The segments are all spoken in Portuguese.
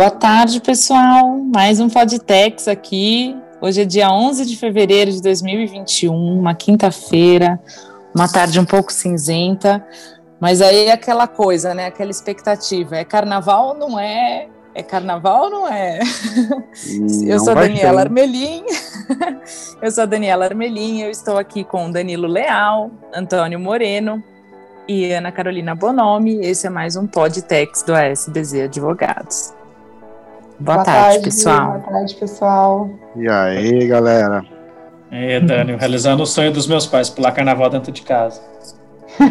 Boa tarde, pessoal. Mais um Podtex aqui. Hoje é dia 11 de fevereiro de 2021, uma quinta-feira, uma tarde um pouco cinzenta, mas aí é aquela coisa, né? Aquela expectativa. É carnaval ou não é? É carnaval ou não é? Não eu sou Daniela Armelim. eu sou Daniela Armelim. Eu estou aqui com Danilo Leal, Antônio Moreno e Ana Carolina Bonomi. Esse é mais um Podtex do ASBZ Advogados. Boa, boa tarde, tarde, pessoal. Boa tarde, pessoal. E aí, galera? É, Dani, realizando o sonho dos meus pais, pular carnaval dentro de casa.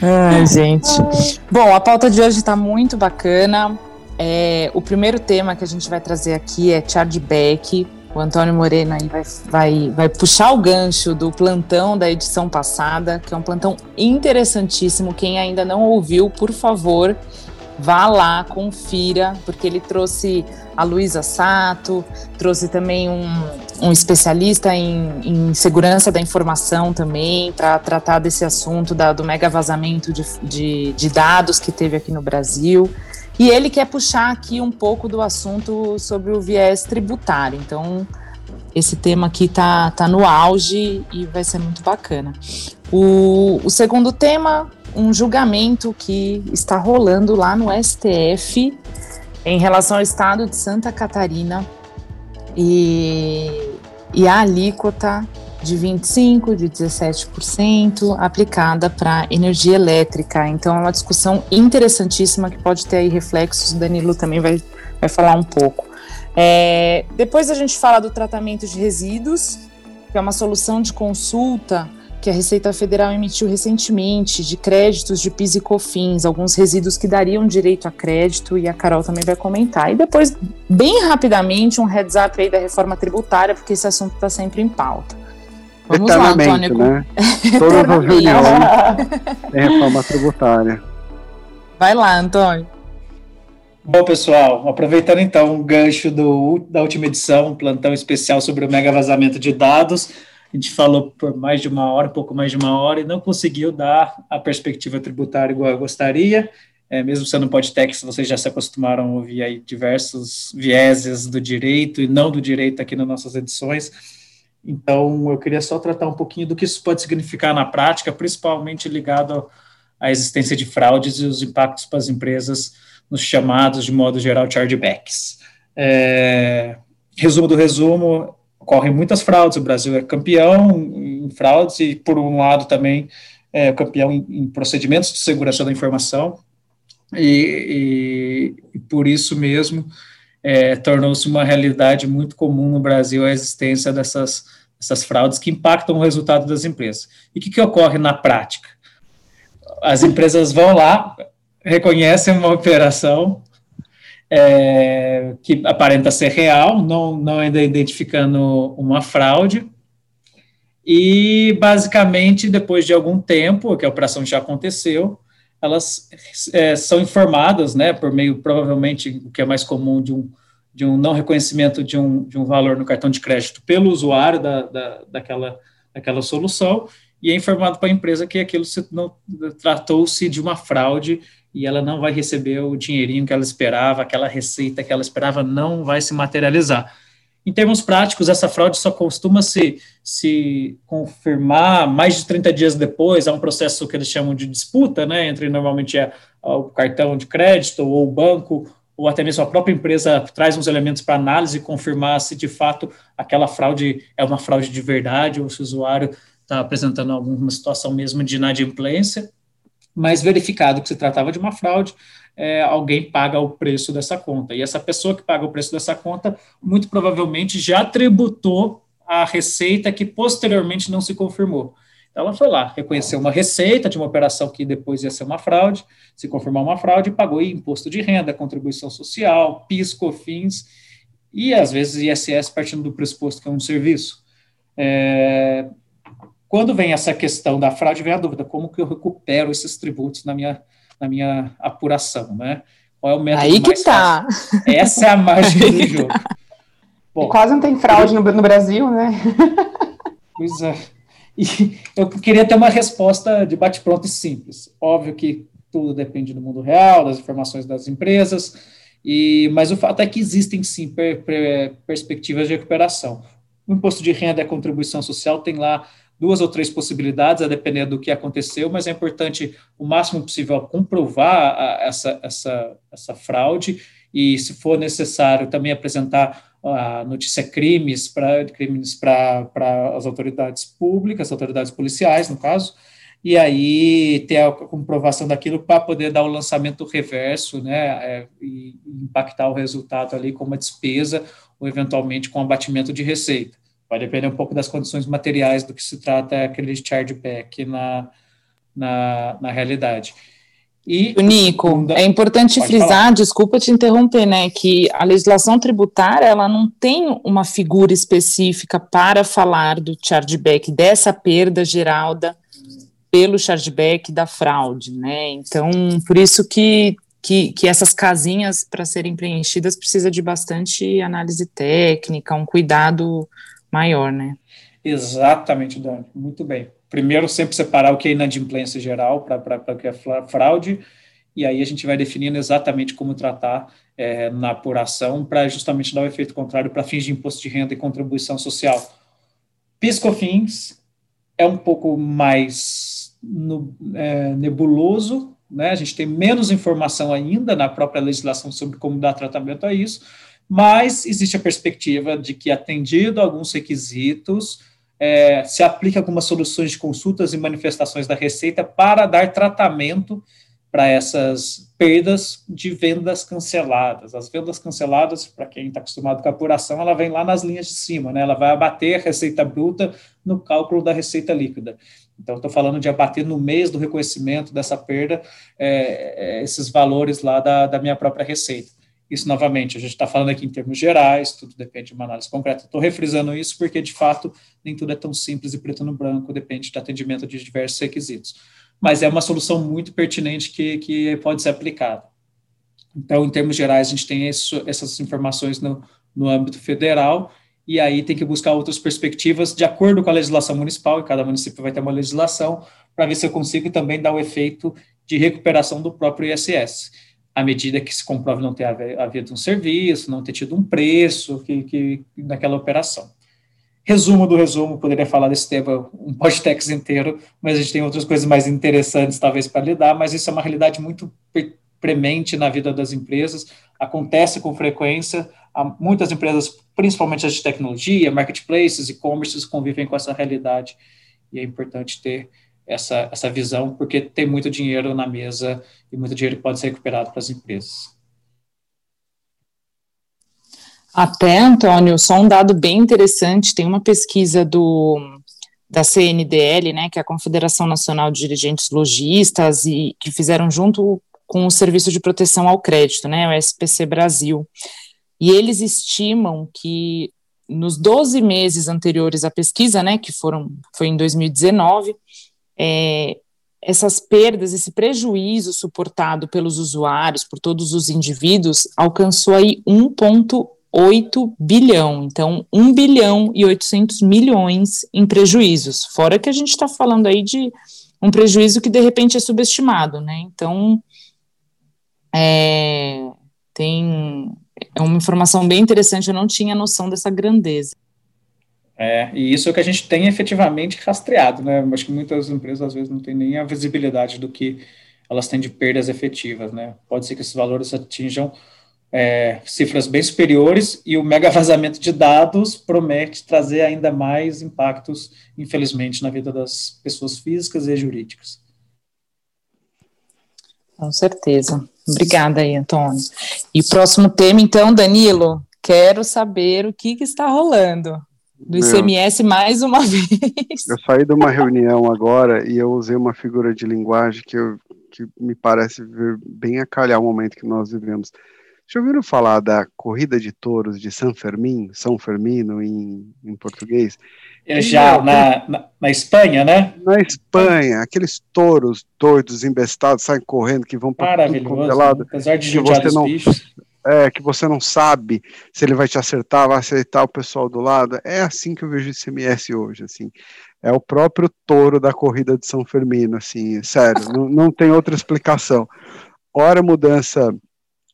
Ai, gente. Bom, a pauta de hoje está muito bacana. É, o primeiro tema que a gente vai trazer aqui é chargeback. O Antônio Moreno aí vai, vai, vai puxar o gancho do plantão da edição passada, que é um plantão interessantíssimo. Quem ainda não ouviu, por favor, vá lá, confira, porque ele trouxe a Luísa Sato, trouxe também um, um especialista em, em, segurança da informação também, para tratar desse assunto da, do mega vazamento de, de, de dados que teve aqui no Brasil. E ele quer puxar aqui um pouco do assunto sobre o viés tributário. Então, esse tema aqui tá, tá no auge e vai ser muito bacana. O, o segundo tema um julgamento que está rolando lá no STF em relação ao estado de Santa Catarina e, e a alíquota de 25%, de 17% aplicada para energia elétrica. Então é uma discussão interessantíssima que pode ter aí reflexos, o Danilo também vai, vai falar um pouco. É, depois a gente fala do tratamento de resíduos, que é uma solução de consulta que a Receita Federal emitiu recentemente de créditos de PIS e COFINS, alguns resíduos que dariam direito a crédito, e a Carol também vai comentar. E depois, bem rapidamente, um heads up aí da reforma tributária, porque esse assunto está sempre em pauta. Vamos lá, Antônio. Né? Todas as reuniões reforma tributária. Vai lá, Antônio. Bom, pessoal, aproveitando então o gancho do, da última edição, um plantão especial sobre o mega vazamento de dados, a gente falou por mais de uma hora, pouco mais de uma hora, e não conseguiu dar a perspectiva tributária igual eu gostaria. É, mesmo sendo podcast, vocês já se acostumaram a ouvir aí diversos vieses do direito e não do direito aqui nas nossas edições. Então, eu queria só tratar um pouquinho do que isso pode significar na prática, principalmente ligado à existência de fraudes e os impactos para as empresas nos chamados, de modo geral, chargebacks. É, resumo do resumo, ocorrem muitas fraudes, o Brasil é campeão em fraudes e, por um lado, também é campeão em, procedimentos de segurança da informação, e, e, e por isso mesmo é, tornou-se uma realidade muito comum no Brasil a existência dessas, dessas fraudes que impactam o resultado das empresas. E o que, que ocorre na prática? As empresas vão lá, reconhecem uma operação, é, que aparenta ser real, não, não ainda identificando uma fraude, e basicamente, depois de algum tempo, que a operação já aconteceu, elas é, são informadas, né, por meio, provavelmente, o que é mais comum de um, de um não reconhecimento de um, de um valor no cartão de crédito pelo usuário da, da, daquela, daquela solução, e é informado para a empresa que aquilo tratou-se de uma fraude e ela não vai receber o dinheirinho que ela esperava, aquela receita que ela esperava não vai se materializar. Em termos práticos, essa fraude só costuma se, se confirmar mais de 30 dias depois, há um processo que eles chamam de disputa, né, entre normalmente é, o cartão de crédito ou o banco, ou até mesmo a própria empresa traz uns elementos para análise e confirmar se de fato aquela fraude é uma fraude de verdade ou se o usuário está apresentando alguma situação mesmo de inadimplência mas verificado que se tratava de uma fraude, é, alguém paga o preço dessa conta. E essa pessoa que paga o preço dessa conta, muito provavelmente já tributou a receita que posteriormente não se confirmou. Então, ela foi lá, reconheceu uma receita de uma operação que depois ia ser uma fraude, se confirmar uma fraude, pagou imposto de renda, contribuição social, PIS, COFINS e, às vezes, ISS partindo do pressuposto que é um serviço. É, quando vem essa questão da fraude, vem a dúvida, como que eu recupero esses tributos na minha, na minha apuração, né? Qual é o método Aí que tá. Fácil? Essa é a mágica do jogo. Bom, e quase não tem fraude no, no Brasil, né? Pois é. E eu queria ter uma resposta de bate-pronto e simples. Óbvio que tudo depende do mundo real, das informações das empresas, e, mas o fato é que existem sim per, per, perspectivas de recuperação. O imposto de renda e a contribuição social tem lá duas ou três possibilidades, a depender do que aconteceu, mas é importante o máximo possível comprovar a, essa, essa, essa fraude e, se for necessário, também apresentar a notícia crimes para crimes para as autoridades públicas, autoridades policiais, no caso, e aí ter a comprovação daquilo para poder dar o lançamento reverso, né, é, e impactar o resultado ali com uma despesa ou eventualmente com abatimento de receita. Vai depender um pouco das condições materiais do que se trata aquele chargeback na, na, na realidade. E, Nico, é importante frisar, falar. desculpa te interromper, né, que a legislação tributária ela não tem uma figura específica para falar do chargeback, dessa perda geral da, pelo chargeback da fraude, né? Então, por isso que, que, que essas casinhas para serem preenchidas precisa de bastante análise técnica, um cuidado maior, né? Exatamente, Dani. Muito bem. Primeiro, sempre separar o que é inadimplência geral para o que é fraude, e aí a gente vai definindo exatamente como tratar é, na apuração para justamente dar o efeito contrário para fins de imposto de renda e contribuição social. PiscoFins é um pouco mais no, é, nebuloso, né? a gente tem menos informação ainda na própria legislação sobre como dar tratamento a isso, mas existe a perspectiva de que, atendido alguns requisitos, é, se aplica algumas soluções de consultas e manifestações da Receita para dar tratamento para essas perdas de vendas canceladas. As vendas canceladas, para quem está acostumado com a apuração, ela vem lá nas linhas de cima, né? ela vai abater a receita bruta no cálculo da receita líquida. Então, estou falando de abater no mês do reconhecimento dessa perda é, é, esses valores lá da, da minha própria receita. Isso, novamente, a gente está falando aqui em termos gerais, tudo depende de uma análise concreta. Estou refrisando isso porque, de fato, nem tudo é tão simples e preto no branco, depende de atendimento de diversos requisitos. Mas é uma solução muito pertinente que, que pode ser aplicada. Então, em termos gerais, a gente tem isso, essas informações no, no âmbito federal e aí tem que buscar outras perspectivas de acordo com a legislação municipal, e cada município vai ter uma legislação, para ver se eu consigo também dar o efeito de recuperação do próprio ISS, à medida que se comprove não ter havido um serviço, não ter tido um preço que, que naquela operação. Resumo do resumo, poderia falar desse tema um podcast inteiro, mas a gente tem outras coisas mais interessantes, talvez, para lidar, mas isso é uma realidade muito premente na vida das empresas, acontece com frequência, há muitas empresas, principalmente as de tecnologia, marketplaces, e-commerces, convivem com essa realidade, e é importante ter essa, essa visão, porque tem muito dinheiro na mesa e muito dinheiro que pode ser recuperado para as empresas. Até, Antônio, só um dado bem interessante, tem uma pesquisa do da CNDL, né, que é a Confederação Nacional de Dirigentes Logistas, e que fizeram junto com o Serviço de Proteção ao Crédito, né, o SPC Brasil. E eles estimam que nos 12 meses anteriores à pesquisa, né, que foram foi em 2019, é, essas perdas, esse prejuízo suportado pelos usuários, por todos os indivíduos, alcançou aí 1,8 bilhão. Então, 1 bilhão e 800 milhões em prejuízos. Fora que a gente está falando aí de um prejuízo que de repente é subestimado, né? Então, é, tem é uma informação bem interessante, eu não tinha noção dessa grandeza. É, e isso é o que a gente tem efetivamente rastreado, né? Acho que muitas empresas às vezes não têm nem a visibilidade do que elas têm de perdas efetivas, né? Pode ser que esses valores atinjam é, cifras bem superiores e o mega vazamento de dados promete trazer ainda mais impactos, infelizmente, na vida das pessoas físicas e jurídicas. Com certeza. Obrigada aí, Antônio. E próximo tema, então, Danilo, quero saber o que, que está rolando do ICMS Meu, mais uma vez. Eu saí de uma reunião agora e eu usei uma figura de linguagem que, eu, que me parece bem a calhar o momento que nós vivemos. Já ouviram falar da corrida de touros de São Fermin, São Fermino em, em português? É já na, na, na, Espanha, né? Na Espanha, aqueles touros doidos, embestados, saem correndo, que vão para tudo é lado. Apesar de judiar os bichos. É, que você não sabe se ele vai te acertar, vai acertar o pessoal do lado. É assim que eu vejo o ICMS hoje, assim. é o próprio touro da corrida de São Fermino, assim, sério, não, não tem outra explicação. Ora mudança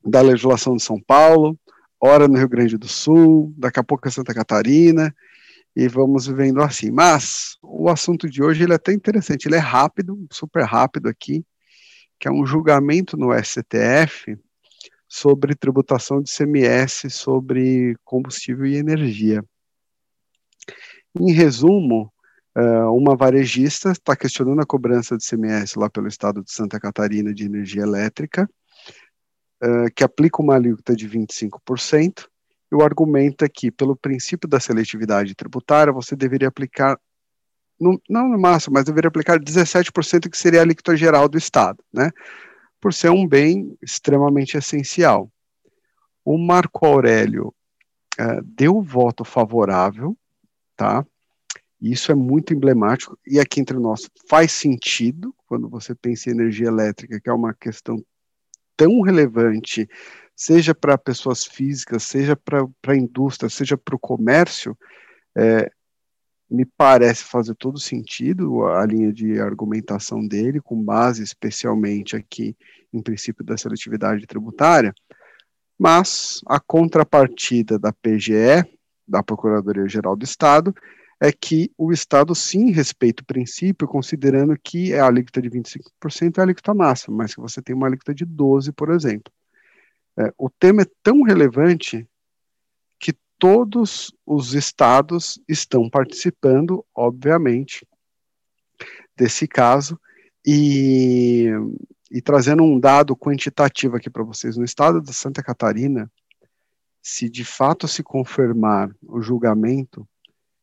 da legislação de São Paulo, ora no Rio Grande do Sul, daqui a pouco é Santa Catarina, e vamos vivendo assim. Mas o assunto de hoje ele é até interessante, ele é rápido, super rápido aqui, que é um julgamento no STF sobre tributação de CMS sobre combustível e energia. Em resumo, uma varejista está questionando a cobrança de CMS lá pelo estado de Santa Catarina de energia elétrica, que aplica uma alíquota de 25%, e o argumento é que, pelo princípio da seletividade tributária, você deveria aplicar, não no máximo, mas deveria aplicar 17%, que seria a alíquota geral do Estado, né? Por ser um bem extremamente essencial. O Marco Aurélio uh, deu voto favorável, tá? Isso é muito emblemático, e aqui entre nós faz sentido, quando você pensa em energia elétrica, que é uma questão tão relevante seja para pessoas físicas, seja para a indústria, seja para o comércio, é, me parece fazer todo sentido a linha de argumentação dele, com base especialmente aqui em princípio da seletividade tributária, mas a contrapartida da PGE, da Procuradoria-Geral do Estado, é que o Estado sim respeita o princípio, considerando que a alíquota de 25% é a alíquota máxima, mas que você tem uma alíquota de 12%, por exemplo. É, o tema é tão relevante todos os estados estão participando, obviamente, desse caso, e, e trazendo um dado quantitativo aqui para vocês. No estado de Santa Catarina, se de fato se confirmar o julgamento,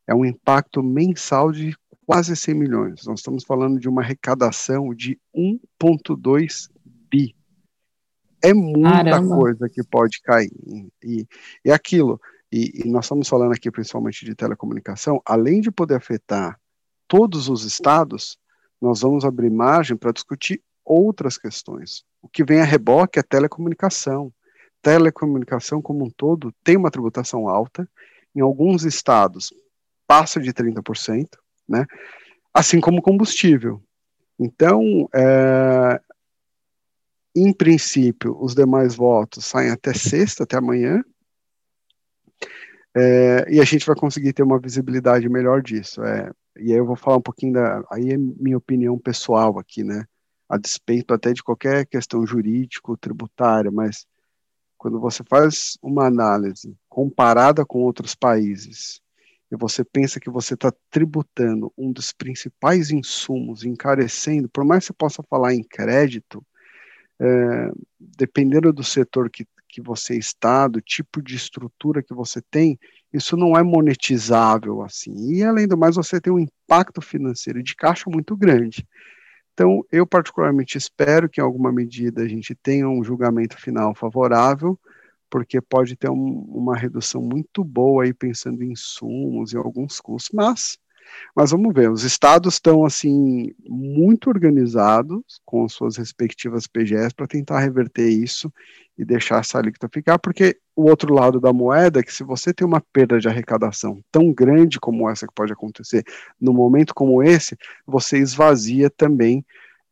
é um impacto mensal de quase 100 milhões. Nós estamos falando de uma arrecadação de 1,2 bi é muita Caramba. coisa que pode cair. E, e aquilo, e, e, nós estamos falando aqui principalmente de telecomunicação, além de poder afetar todos os estados, nós vamos abrir margem para discutir outras questões. O que vem a reboque é telecomunicação. Telecomunicação como um todo tem uma tributação alta, em alguns estados passa de 30%, né? assim como combustível. Então, é, em princípio, os demais votos saem até sexta, até amanhã, é, e a gente vai conseguir ter uma visibilidade melhor disso. É, e aí eu vou falar um pouquinho da, aí é minha opinião pessoal aqui, né, a despeito até de qualquer questão jurídico, tributária, mas quando você faz uma análise comparada com outros países, e você pensa que você está tributando um dos principais insumos, encarecendo, por mais que você possa falar em crédito, é, dependendo do setor que, que você está, do tipo de estrutura que você tem, isso não é monetizável assim. E além do mais, você tem um impacto financeiro de caixa muito grande. Então, eu particularmente espero que em alguma medida a gente tenha um julgamento final favorável, porque pode ter um, uma redução muito boa aí pensando em insumos e alguns custos, mas mas vamos ver, os estados estão assim muito organizados com suas respectivas PGS para tentar reverter isso e deixar essa alíquota ficar, porque o outro lado da moeda é que se você tem uma perda de arrecadação tão grande como essa que pode acontecer no momento como esse, você esvazia também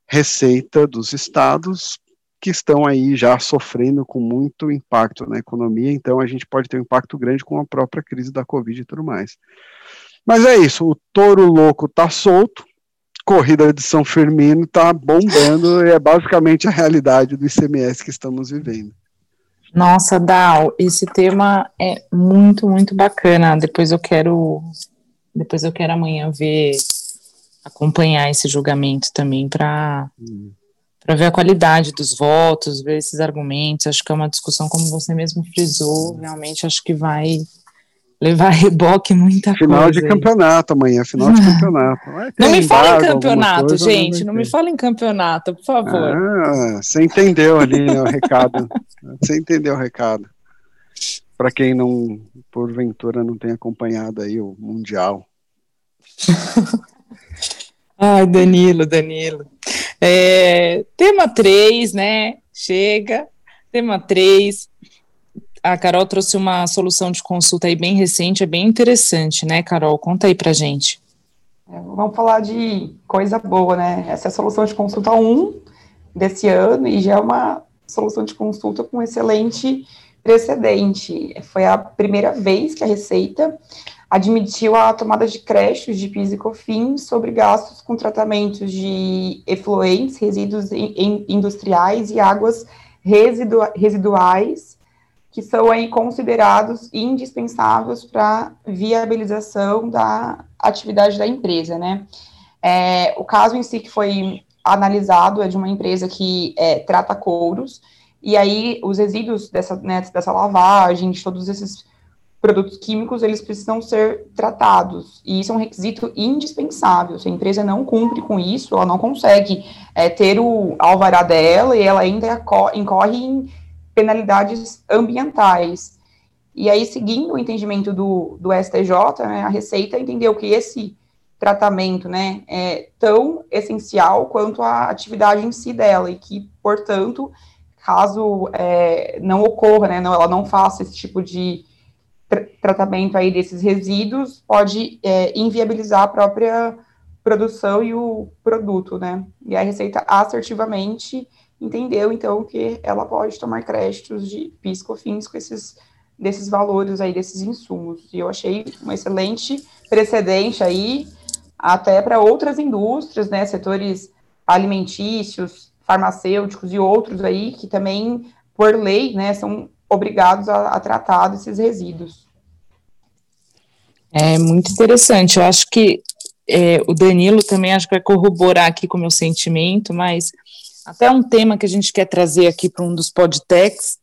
receita dos estados que estão aí já sofrendo com muito impacto na economia, então a gente pode ter um impacto grande com a própria crise da Covid e tudo mais. Mas é isso, o touro louco tá solto, corrida de São Firmino tá bombando, e é basicamente a realidade do ICMS que estamos vivendo. Nossa, Dal, esse tema é muito, muito bacana. Depois eu quero, depois eu quero amanhã ver, acompanhar esse julgamento também para hum. para ver a qualidade dos votos, ver esses argumentos. Acho que é uma discussão, como você mesmo frisou, realmente acho que vai levar reboque muita final coisa. Final de campeonato amanhã, final de campeonato. Não me fala em campeonato, coisa, gente, não, não me fala em campeonato, por favor. Ah, você entendeu ali né, o recado. Você entendeu o recado. Para quem não, porventura, não tem acompanhado aí o Mundial. Ai, Danilo, Danilo. É, tema 3, né? Chega. Tema 3 a Carol trouxe uma solução de consulta aí bem recente, é bem interessante, né, Carol? Conta aí pra gente. É, vamos falar de coisa boa, né? Essa é a solução de consulta 1 desse ano e já é uma solução de consulta com excelente precedente. Foi a primeira vez que a Receita admitiu a tomada de créditos de PIS e COFINS sobre gastos com tratamentos de efluentes, resíduos industriais e águas residu residuais, que são aí considerados indispensáveis para viabilização da atividade da empresa, né? É, o caso em si que foi analisado é de uma empresa que é, trata couros, e aí os resíduos dessa, né, dessa lavagem, de todos esses produtos químicos, eles precisam ser tratados, e isso é um requisito indispensável. Se a empresa não cumpre com isso, ela não consegue é, ter o alvará dela e ela ainda incorre em penalidades ambientais. E aí, seguindo o entendimento do, do STJ, né, a Receita entendeu que esse tratamento né, é tão essencial quanto a atividade em si dela, e que, portanto, caso é, não ocorra, né, não, ela não faça esse tipo de tratamento aí desses resíduos pode é, inviabilizar a própria produção e o produto, né? E a Receita assertivamente entendeu, então, que ela pode tomar créditos de PIS, COFINS com esses desses valores aí, desses insumos. E eu achei um excelente precedente aí, até para outras indústrias, né, setores alimentícios, farmacêuticos e outros aí, que também, por lei, né, são obrigados a, a tratar desses resíduos. É muito interessante. Eu acho que é, o Danilo também acho que vai corroborar aqui com o meu sentimento, mas até um tema que a gente quer trazer aqui para um dos podtex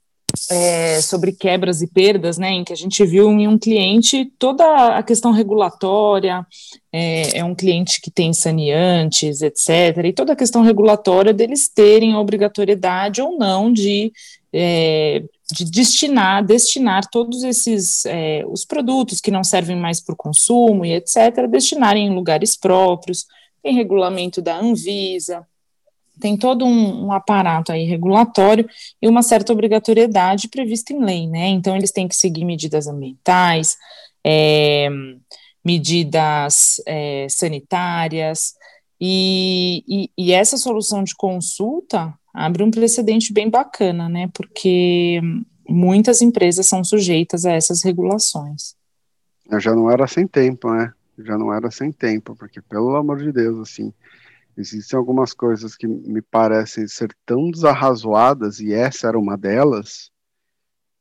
é, sobre quebras e perdas, né, em que a gente viu em um cliente toda a questão regulatória, é, é, um cliente que tem saneantes, etc., e toda a questão regulatória deles terem a obrigatoriedade ou não de é, de destinar, destinar todos esses, é, os produtos que não servem mais para o consumo e etc., destinarem em lugares próprios, tem regulamento da Anvisa, tem todo um, um, aparato aí regulatório e uma certa obrigatoriedade prevista em lei, né? Então, eles têm que seguir medidas ambientais, é, medidas é, sanitárias, e, e, e, essa solução de consulta abre um precedente bem bacana, né? Porque muitas empresas são sujeitas a essas regulações. Eu já não era sem tempo, né? Já não era sem tempo, porque pelo amor de Deus, assim, existem algumas coisas que me parecem ser tão desarrazoadas e essa era uma delas,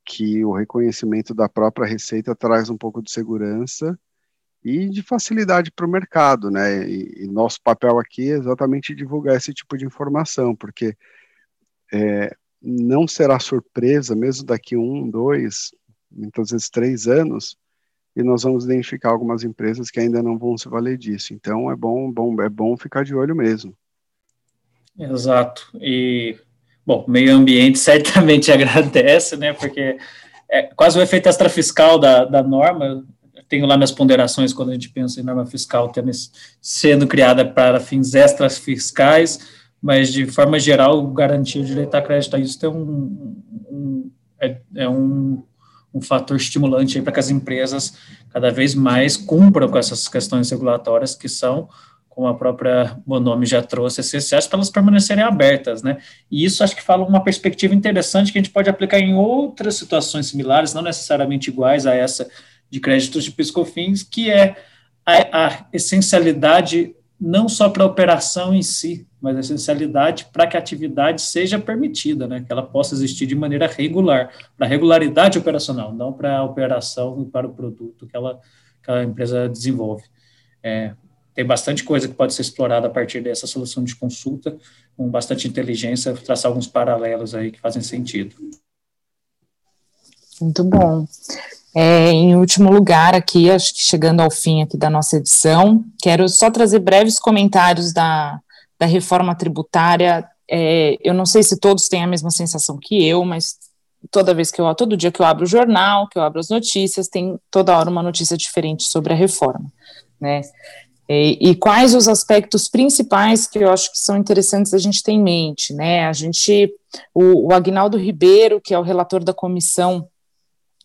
que o reconhecimento da própria receita traz um pouco de segurança e de facilidade para o mercado, né? E, e, nosso papel aqui é exatamente divulgar esse tipo de informação, porque é, não será surpresa, mesmo daqui um, dois, muitas vezes três anos, e nós vamos identificar algumas empresas que ainda não vão se valer disso. Então é bom, bom é bom ficar de olho mesmo. Exato. E bom, meio ambiente certamente agradece, né? Porque é quase o efeito extrafiscal da, da norma. Eu tenho lá minhas ponderações quando a gente pensa em norma fiscal sendo criada para fins extrafiscais fiscais mas de forma geral, garantir o direito a crédito a isso é um, um é, é, um, um fator estimulante para que as empresas cada vez mais cumpram com essas questões regulatórias que são, como a própria Bonome já trouxe, essenciais para elas permanecerem abertas, né? E isso acho que fala uma perspectiva interessante que a gente pode aplicar em outras situações similares, não necessariamente iguais a essa de créditos de piscofins, que é a, a essencialidade não só para a operação em si, mas a essencialidade para que a atividade seja permitida, né, que ela possa existir de maneira regular, para regularidade operacional, não para a operação e para o produto que, ela, que a empresa desenvolve. É, tem bastante coisa que pode ser explorada a partir dessa solução de consulta, com bastante inteligência, traçar alguns paralelos aí que fazem sentido. Muito bom. É, em último lugar, aqui, acho que chegando ao fim aqui da nossa edição, quero só trazer breves comentários da, da reforma tributária. É, eu não sei se todos têm a mesma sensação que eu, mas toda vez que eu, todo dia que eu abro o jornal, que eu abro as notícias, tem toda hora uma notícia diferente sobre a reforma, né? E, e, quais os aspectos principais que eu acho que são interessantes a gente ter em mente, né? A gente, o, o Agnaldo Ribeiro, que é o relator da comissão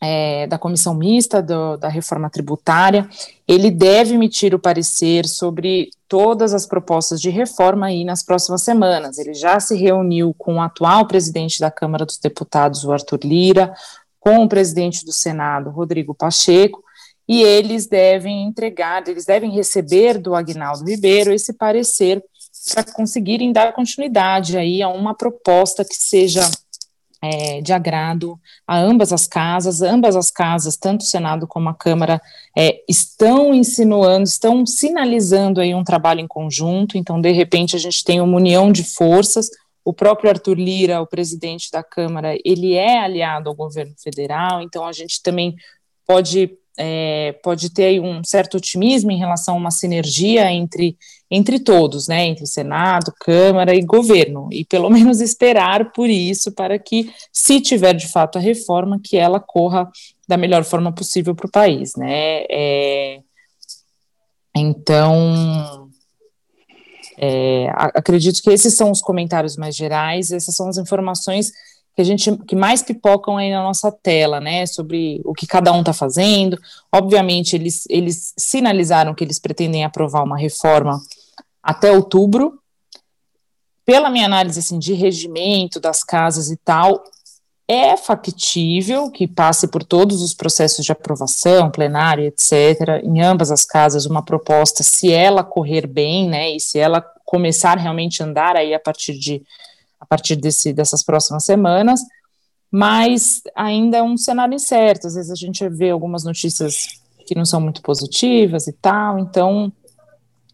é, da comissão mista do, da reforma tributária, ele deve emitir o parecer sobre todas as propostas de reforma aí nas próximas semanas. Ele já se reuniu com o atual presidente da Câmara dos Deputados, o Arthur Lira, com o presidente do Senado, Rodrigo Pacheco, e eles devem entregar, eles devem receber do Agnaldo Ribeiro esse parecer para conseguirem dar continuidade aí a uma proposta que seja é, de agrado a ambas as casas, ambas as casas, tanto o Senado como a Câmara, é, estão insinuando, estão sinalizando aí um trabalho em conjunto, então, de repente, a gente tem uma união de forças, o próprio Arthur Lira, o presidente da Câmara, ele é aliado ao governo federal, então a gente também pode é, pode ter um certo otimismo em relação a uma sinergia entre, entre todos, né, entre Senado, Câmara e governo, e pelo menos esperar por isso para que, se tiver de fato a reforma, que ela corra da melhor forma possível para o país, né. É, então, é, acredito que esses são os comentários mais gerais, essas são as informações que a gente que mais pipocam aí na nossa tela, né, sobre o que cada um está fazendo. Obviamente, eles, eles sinalizaram que eles pretendem aprovar uma reforma até outubro. Pela minha análise assim, de regimento das casas e tal, é factível que passe por todos os processos de aprovação, plenário, etc., em ambas as casas, uma proposta, se ela correr bem, né, e se ela começar realmente a andar aí a partir de a partir desse, dessas próximas semanas, mas ainda é um cenário incerto. Às vezes a gente vê algumas notícias que não são muito positivas e tal, então,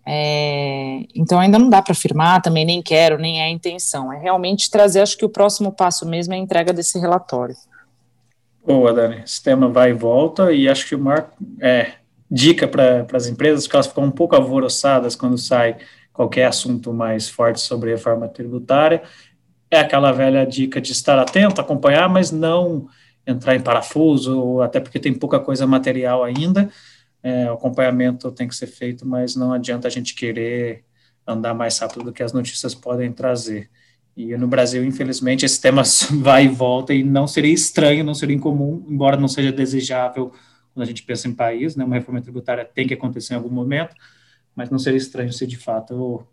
é, então ainda não dá para afirmar, também nem quero, nem é a intenção. É realmente trazer, acho que o próximo passo mesmo é a entrega desse relatório. Boa, Dani. Esse tema vai e volta, e acho que o maior é, dica para as empresas, porque elas ficam um pouco alvoroçadas quando sai qualquer assunto mais forte sobre reforma tributária, é aquela velha dica de estar atento, acompanhar, mas não entrar em parafuso, até porque tem pouca coisa material ainda. É, o acompanhamento tem que ser feito, mas não adianta a gente querer andar mais rápido do que as notícias podem trazer. E no Brasil, infelizmente, esse tema vai e volta, e não seria estranho, não seria incomum, embora não seja desejável quando a gente pensa em país, né, uma reforma tributária tem que acontecer em algum momento, mas não seria estranho se de fato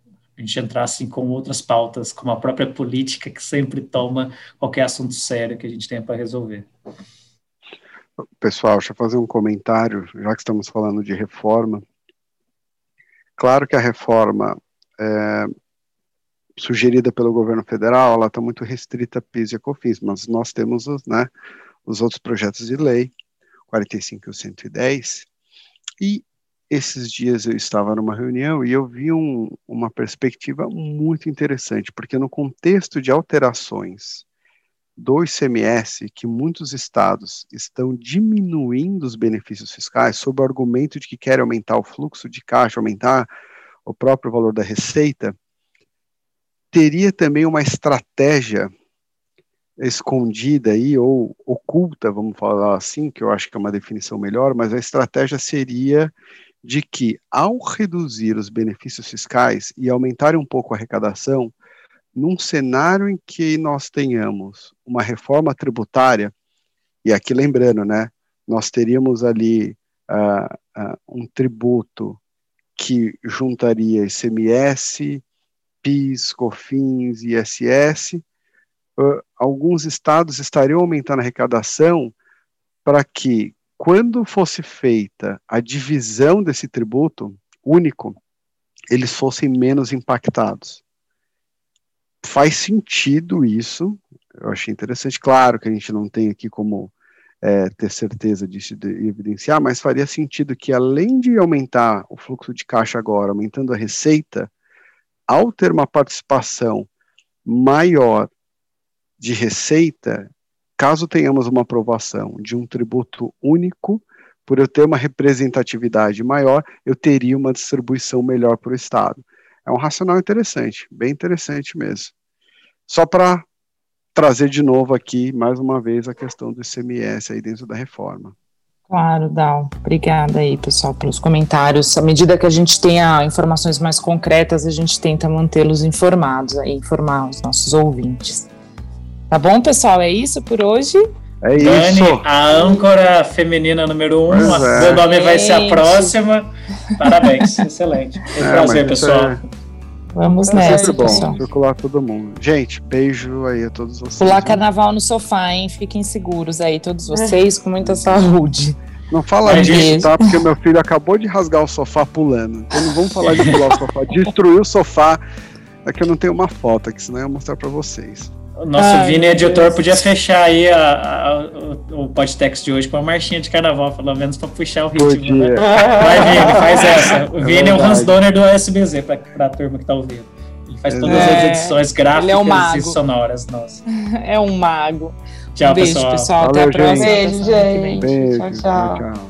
a gente entrasse com outras pautas, como a própria política, que sempre toma qualquer assunto sério que a gente tenha para resolver. Pessoal, deixa eu fazer um comentário, já que estamos falando de reforma. Claro que a reforma é, sugerida pelo governo federal, ela está muito restrita a PIS e a COFINS, mas nós temos os, né, os outros projetos de lei, 45 e o 110, e esses dias eu estava numa reunião e eu vi um, uma perspectiva muito interessante, porque no contexto de alterações do ICMS, que muitos estados estão diminuindo os benefícios fiscais sob o argumento de que querem aumentar o fluxo de caixa, aumentar o próprio valor da receita, teria também uma estratégia escondida aí, ou oculta, vamos falar assim, que eu acho que é uma definição melhor, mas a estratégia seria de que, ao reduzir os benefícios fiscais e aumentar um pouco a arrecadação, num cenário em que nós tenhamos uma reforma tributária, e aqui lembrando, né, nós teríamos ali uh, uh, um tributo que juntaria ICMS, PIS, COFINS, ISS, uh, alguns estados estariam aumentando a arrecadação para que, quando fosse feita a divisão desse tributo único, eles fossem menos impactados. Faz sentido isso, eu achei interessante. Claro que a gente não tem aqui como é, ter certeza disso e evidenciar, mas faria sentido que, além de aumentar o fluxo de caixa agora, aumentando a receita, ao ter uma participação maior de receita, caso tenhamos uma aprovação de um tributo único, por eu ter uma representatividade maior, eu teria uma distribuição melhor para o Estado. É um racional interessante, bem interessante mesmo. Só para trazer de novo aqui, mais uma vez, a questão do ICMS aí dentro da reforma. Claro, Dal. Obrigada aí, pessoal, pelos comentários. À medida que a gente tenha informações mais concretas, a gente tenta mantê-los informados aí, informar os nossos ouvintes. Tá bom, pessoal? É isso por hoje. É Dani, isso. a âncora feminina número um, Pois a- é. meu nome vai ser a Gente. próxima. Parabéns, excelente. Foi um É, prazer, pessoal. É, Vamos É nessa, sempre bom, pessoal. circular todo mundo. Gente, beijo aí a todos vocês. Pular carnaval no sofá, hein? Fiquem seguros aí, todos vocês, com muita saúde. Não fala Mas, disso, gente- tá? Porque meu filho acabou de rasgar o sofá pulando. Então não vamos falar de pular o sofá. Destruir o sofá. É que eu não tenho uma foto aqui, senão eu ia mostrar pra vocês. O nosso Ai, Vini editor Deus. podia fechar aí a- a- o, o podcast de hoje com uma marchinha de carnaval, pelo menos pra puxar o ritmo, né? Vai, Vini, faz essa. O Vini é, o verdade. Hans Donner do SBZ, pra, pra turma que tá ouvindo. Ele faz todas É, as edições gráficas é um e sonoras. Nossa. É um mago. Tchau, Beijo, pessoal. pessoal. Até a Valeu, gente. próxima. Beijo, gente. Beijo. Tchau, tchau. tchau.